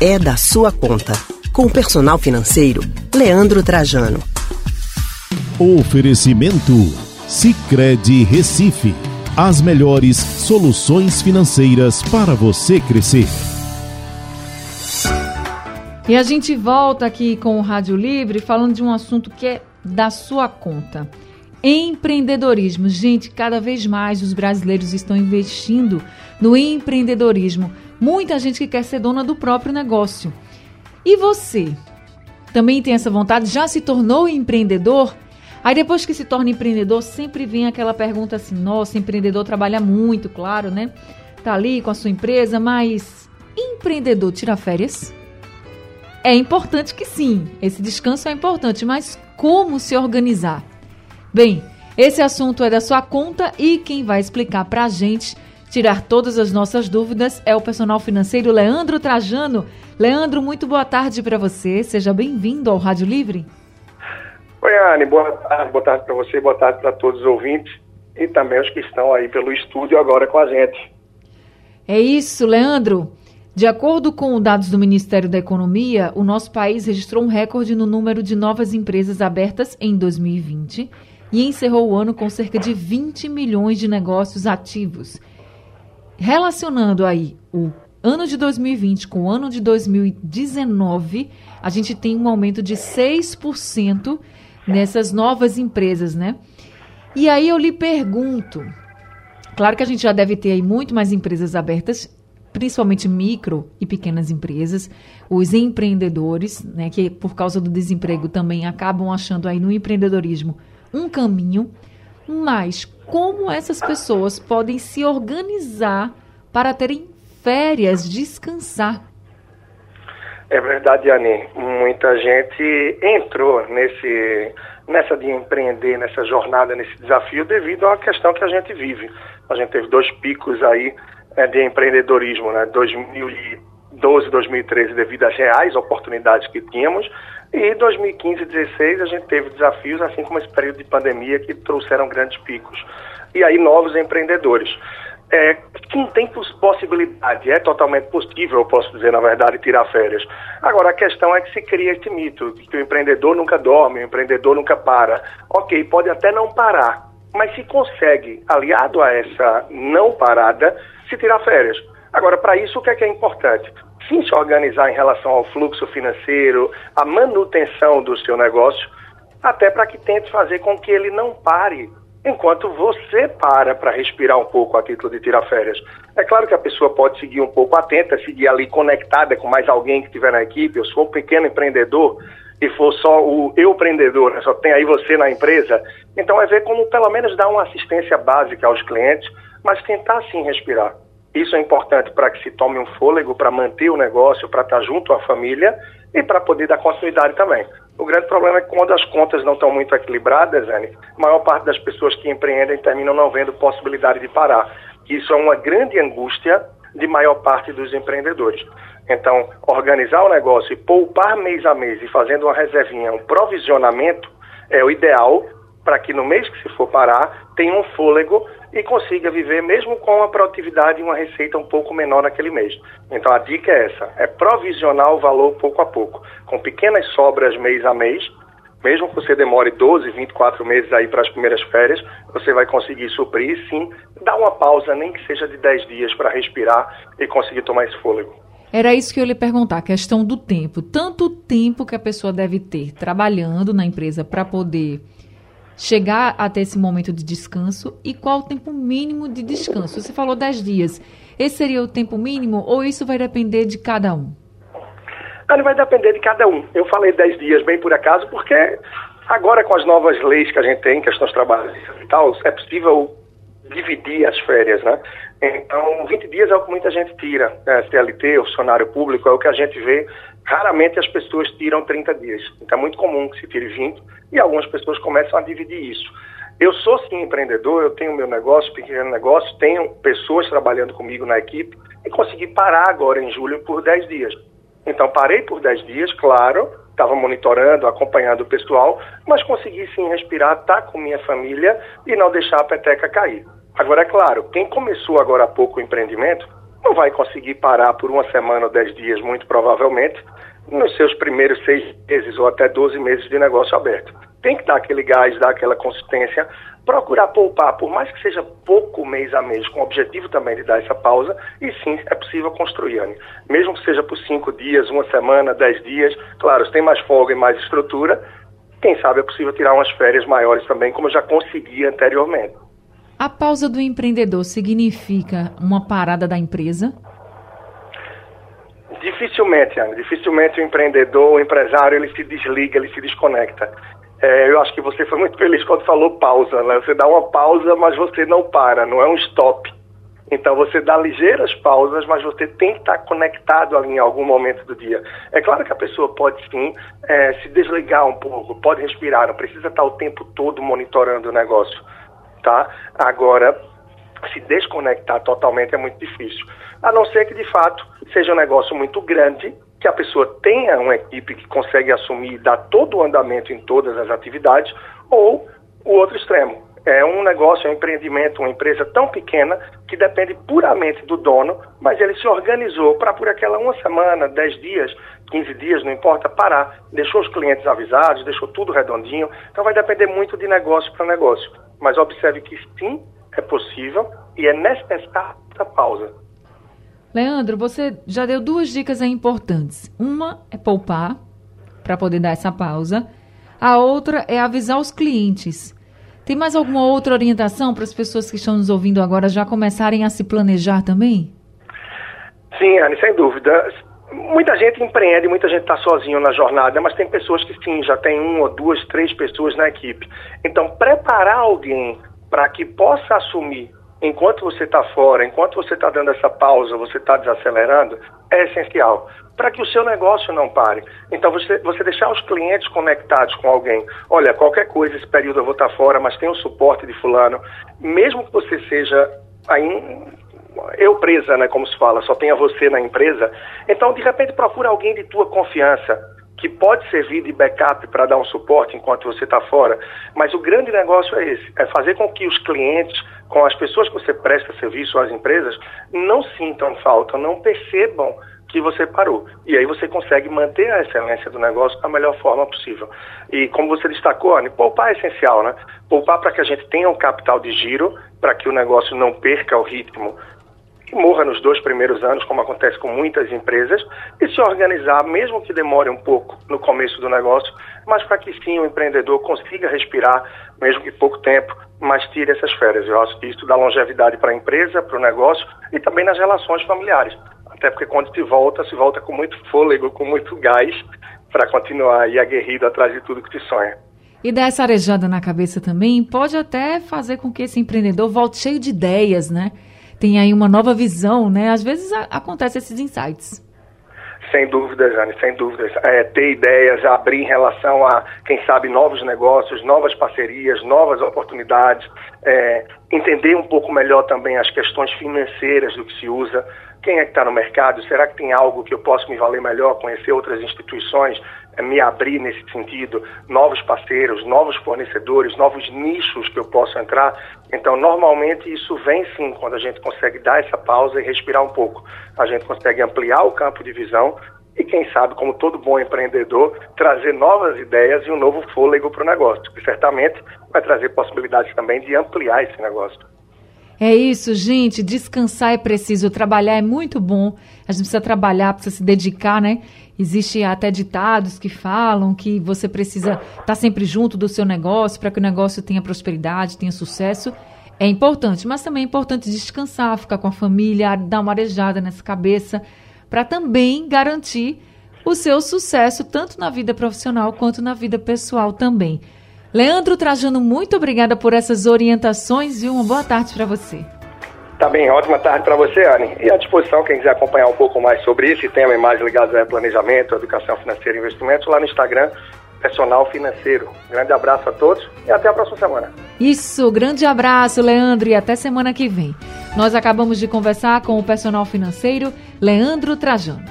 é da sua conta. Com o personal financeiro, Leandro Trajano. Oferecimento Sicredi Recife. As melhores soluções financeiras para você crescer. E a gente volta aqui com o Rádio Livre falando de um assunto que é da sua conta. Empreendedorismo. Gente, cada vez mais os brasileiros estão investindo no empreendedorismo. Muita gente que quer ser dona do próprio negócio. E você? Também tem essa vontade? Já se tornou empreendedor? Aí depois que se torna empreendedor, sempre vem aquela pergunta assim: nossa, empreendedor trabalha muito, claro, né? Tá ali com a sua empresa, mas empreendedor tira férias? É importante que sim, esse descanso é importante, mas como se organizar? Bem, esse assunto é da sua conta e quem vai explicar pra gente, tirar todas as nossas dúvidas, é o personal financeiro Leandro Trajano. Leandro, muito boa tarde para você. Seja bem-vindo ao Rádio Livre. Oi, Anne. Boa tarde, boa tarde para você, boa tarde para todos os ouvintes e também os que estão aí pelo estúdio agora com a gente. É isso, Leandro. De acordo com dados do Ministério da Economia, o nosso país registrou um recorde no número de novas empresas abertas em 2020 e encerrou o ano com cerca de 20 milhões de negócios ativos. Relacionando aí o ano de 2020 com o ano de 2019, a gente tem um aumento de 6% nessas novas empresas, né? E aí eu lhe pergunto, claro que a gente já deve ter aí muito mais empresas abertas, principalmente micro e pequenas empresas, os empreendedores, né, que por causa do desemprego também acabam achando aí no empreendedorismo um caminho, mas como essas pessoas podem se organizar para terem férias, descansar. É verdade, Anne. Muita gente entrou nesse, nessa de empreender, nessa jornada, nesse desafio, devido à questão que a gente vive. A gente teve dois picos aí é, de empreendedorismo, né? 2012, 2013, devido às reais oportunidades que tínhamos, e 2015 e 2016 a gente teve desafios, assim como esse período de pandemia, que trouxeram grandes picos. E aí novos empreendedores. É, quem tem possibilidade, é totalmente possível, eu posso dizer, na verdade, tirar férias. Agora, a questão é que se cria esse mito, que o empreendedor nunca dorme, o empreendedor nunca para. Ok, pode até não parar, mas se consegue, aliado a essa não parada, se tirar férias. Agora, para isso, o que é, que é importante? Sim, se organizar em relação ao fluxo financeiro, a manutenção do seu negócio, até para que tente fazer com que ele não pare enquanto você para para respirar um pouco a título de tirar férias. É claro que a pessoa pode seguir um pouco atenta, seguir ali conectada com mais alguém que estiver na equipe. Eu sou um pequeno empreendedor e for só o eu empreendedor, né? só tem aí você na empresa. Então é ver como pelo menos dar uma assistência básica aos clientes, mas tentar sim respirar. Isso é importante para que se tome um fôlego para manter o negócio, para estar junto à família e para poder dar continuidade também. O grande problema é que quando as contas não estão muito equilibradas, Anne, a maior parte das pessoas que empreendem terminam não vendo possibilidade de parar. Isso é uma grande angústia de maior parte dos empreendedores. Então, organizar o negócio e poupar mês a mês e fazendo uma reservinha, um provisionamento, é o ideal para que no mês que se for parar, tenha um fôlego e consiga viver mesmo com uma produtividade e uma receita um pouco menor naquele mês. Então a dica é essa, é provisionar o valor pouco a pouco, com pequenas sobras mês a mês, mesmo que você demore 12, 24 meses aí para as primeiras férias, você vai conseguir suprir sim, dar uma pausa, nem que seja de 10 dias para respirar e conseguir tomar esse fôlego. Era isso que eu ia lhe perguntar, a questão do tempo. Tanto tempo que a pessoa deve ter trabalhando na empresa para poder chegar até esse momento de descanso e qual o tempo mínimo de descanso? Você falou 10 dias. Esse seria o tempo mínimo ou isso vai depender de cada um? Ele vai depender de cada um. Eu falei 10 dias bem por acaso porque agora com as novas leis que a gente tem, questões trabalhistas e tal, é possível dividir as férias, né? Então, 20 dias é o que muita gente tira. É, CLT, funcionário público, é o que a gente vê. Raramente as pessoas tiram 30 dias. Então, é muito comum que se tire 20 e algumas pessoas começam a dividir isso. Eu sou sim empreendedor, eu tenho meu negócio, pequeno negócio, tenho pessoas trabalhando comigo na equipe e consegui parar agora em julho por 10 dias. Então, parei por 10 dias, claro, estava monitorando, acompanhando o pessoal, mas consegui sim respirar, estar tá com minha família e não deixar a peteca cair. Agora, é claro, quem começou agora há pouco o empreendimento não vai conseguir parar por uma semana ou dez dias, muito provavelmente, nos seus primeiros seis meses ou até 12 meses de negócio aberto. Tem que dar aquele gás, dar aquela consistência, procurar poupar, por mais que seja pouco mês a mês, com o objetivo também de dar essa pausa, e sim, é possível construir, Anne. Mesmo que seja por cinco dias, uma semana, dez dias, claro, se tem mais folga e mais estrutura, quem sabe é possível tirar umas férias maiores também, como eu já consegui anteriormente. A pausa do empreendedor significa uma parada da empresa? Dificilmente, Ana. Dificilmente o empreendedor, o empresário, ele se desliga, ele se desconecta. É, eu acho que você foi muito feliz quando falou pausa, né? Você dá uma pausa, mas você não para, não é um stop. Então você dá ligeiras pausas, mas você tem que estar conectado ali em algum momento do dia. É claro que a pessoa pode sim é, se desligar um pouco, pode respirar, não precisa estar o tempo todo monitorando o negócio tá? Agora, se desconectar totalmente é muito difícil. A não ser que, de fato, seja um negócio muito grande, que a pessoa tenha uma equipe que consegue assumir e dar todo o andamento em todas as atividades, ou o outro extremo. É um negócio, é um empreendimento, uma empresa tão pequena que depende puramente do dono, mas ele se organizou para, por aquela uma semana, dez dias, 15 dias, não importa, parar. Deixou os clientes avisados, deixou tudo redondinho. Então vai depender muito de negócio para negócio mas observe que sim, é possível e é necessária a pausa. Leandro, você já deu duas dicas importantes. Uma é poupar, para poder dar essa pausa. A outra é avisar os clientes. Tem mais alguma outra orientação para as pessoas que estão nos ouvindo agora já começarem a se planejar também? Sim, Anne, sem dúvida. Muita gente empreende, muita gente está sozinho na jornada, mas tem pessoas que sim, já tem uma, duas, três pessoas na equipe. Então, preparar alguém para que possa assumir enquanto você está fora, enquanto você está dando essa pausa, você está desacelerando, é essencial para que o seu negócio não pare. Então, você, você deixar os clientes conectados com alguém. Olha, qualquer coisa, esse período eu vou estar tá fora, mas tem o suporte de fulano. Mesmo que você seja aí eu presa, né, como se fala, só tenha você na empresa. Então, de repente, procura alguém de tua confiança que pode servir de backup para dar um suporte enquanto você está fora. Mas o grande negócio é esse: é fazer com que os clientes, com as pessoas que você presta serviço às empresas, não sintam falta, não percebam que você parou. E aí você consegue manter a excelência do negócio da melhor forma possível. E como você destacou, Anne, poupar é essencial, né? Poupar para que a gente tenha um capital de giro, para que o negócio não perca o ritmo que morra nos dois primeiros anos, como acontece com muitas empresas, e se organizar, mesmo que demore um pouco no começo do negócio, mas para que sim o empreendedor consiga respirar, mesmo que pouco tempo, mas tire essas férias. Eu acho que isso dá longevidade para a empresa, para o negócio e também nas relações familiares. Até porque quando se volta, se volta com muito fôlego, com muito gás, para continuar aí aguerrido atrás de tudo que se sonha. E dar essa arejada na cabeça também pode até fazer com que esse empreendedor volte cheio de ideias, né? Tem aí uma nova visão, né? Às vezes acontecem esses insights. Sem dúvidas, Jane, sem dúvidas. É, ter ideias, abrir em relação a, quem sabe, novos negócios, novas parcerias, novas oportunidades, é, entender um pouco melhor também as questões financeiras do que se usa, quem é que está no mercado, será que tem algo que eu posso me valer melhor, conhecer outras instituições, é, me abrir nesse sentido, novos parceiros, novos fornecedores, novos nichos que eu posso entrar. Então, normalmente isso vem sim quando a gente consegue dar essa pausa e respirar um pouco. A gente consegue ampliar o campo de visão e, quem sabe, como todo bom empreendedor, trazer novas ideias e um novo fôlego para o negócio, que certamente vai trazer possibilidades também de ampliar esse negócio. É isso, gente. Descansar é preciso, trabalhar é muito bom. A gente precisa trabalhar, precisa se dedicar, né? Existe até ditados que falam que você precisa estar tá sempre junto do seu negócio para que o negócio tenha prosperidade, tenha sucesso. É importante, mas também é importante descansar, ficar com a família, dar uma arejada nessa cabeça, para também garantir o seu sucesso, tanto na vida profissional quanto na vida pessoal também. Leandro Trajano, muito obrigada por essas orientações e uma boa tarde para você. Tá bem, ótima tarde para você, Anne. E à disposição, quem quiser acompanhar um pouco mais sobre esse tema e mais ligados a planejamento, educação financeira e investimentos, lá no Instagram, Personal Financeiro. Grande abraço a todos e até a próxima semana. Isso, grande abraço, Leandro, e até semana que vem. Nós acabamos de conversar com o personal financeiro Leandro Trajano.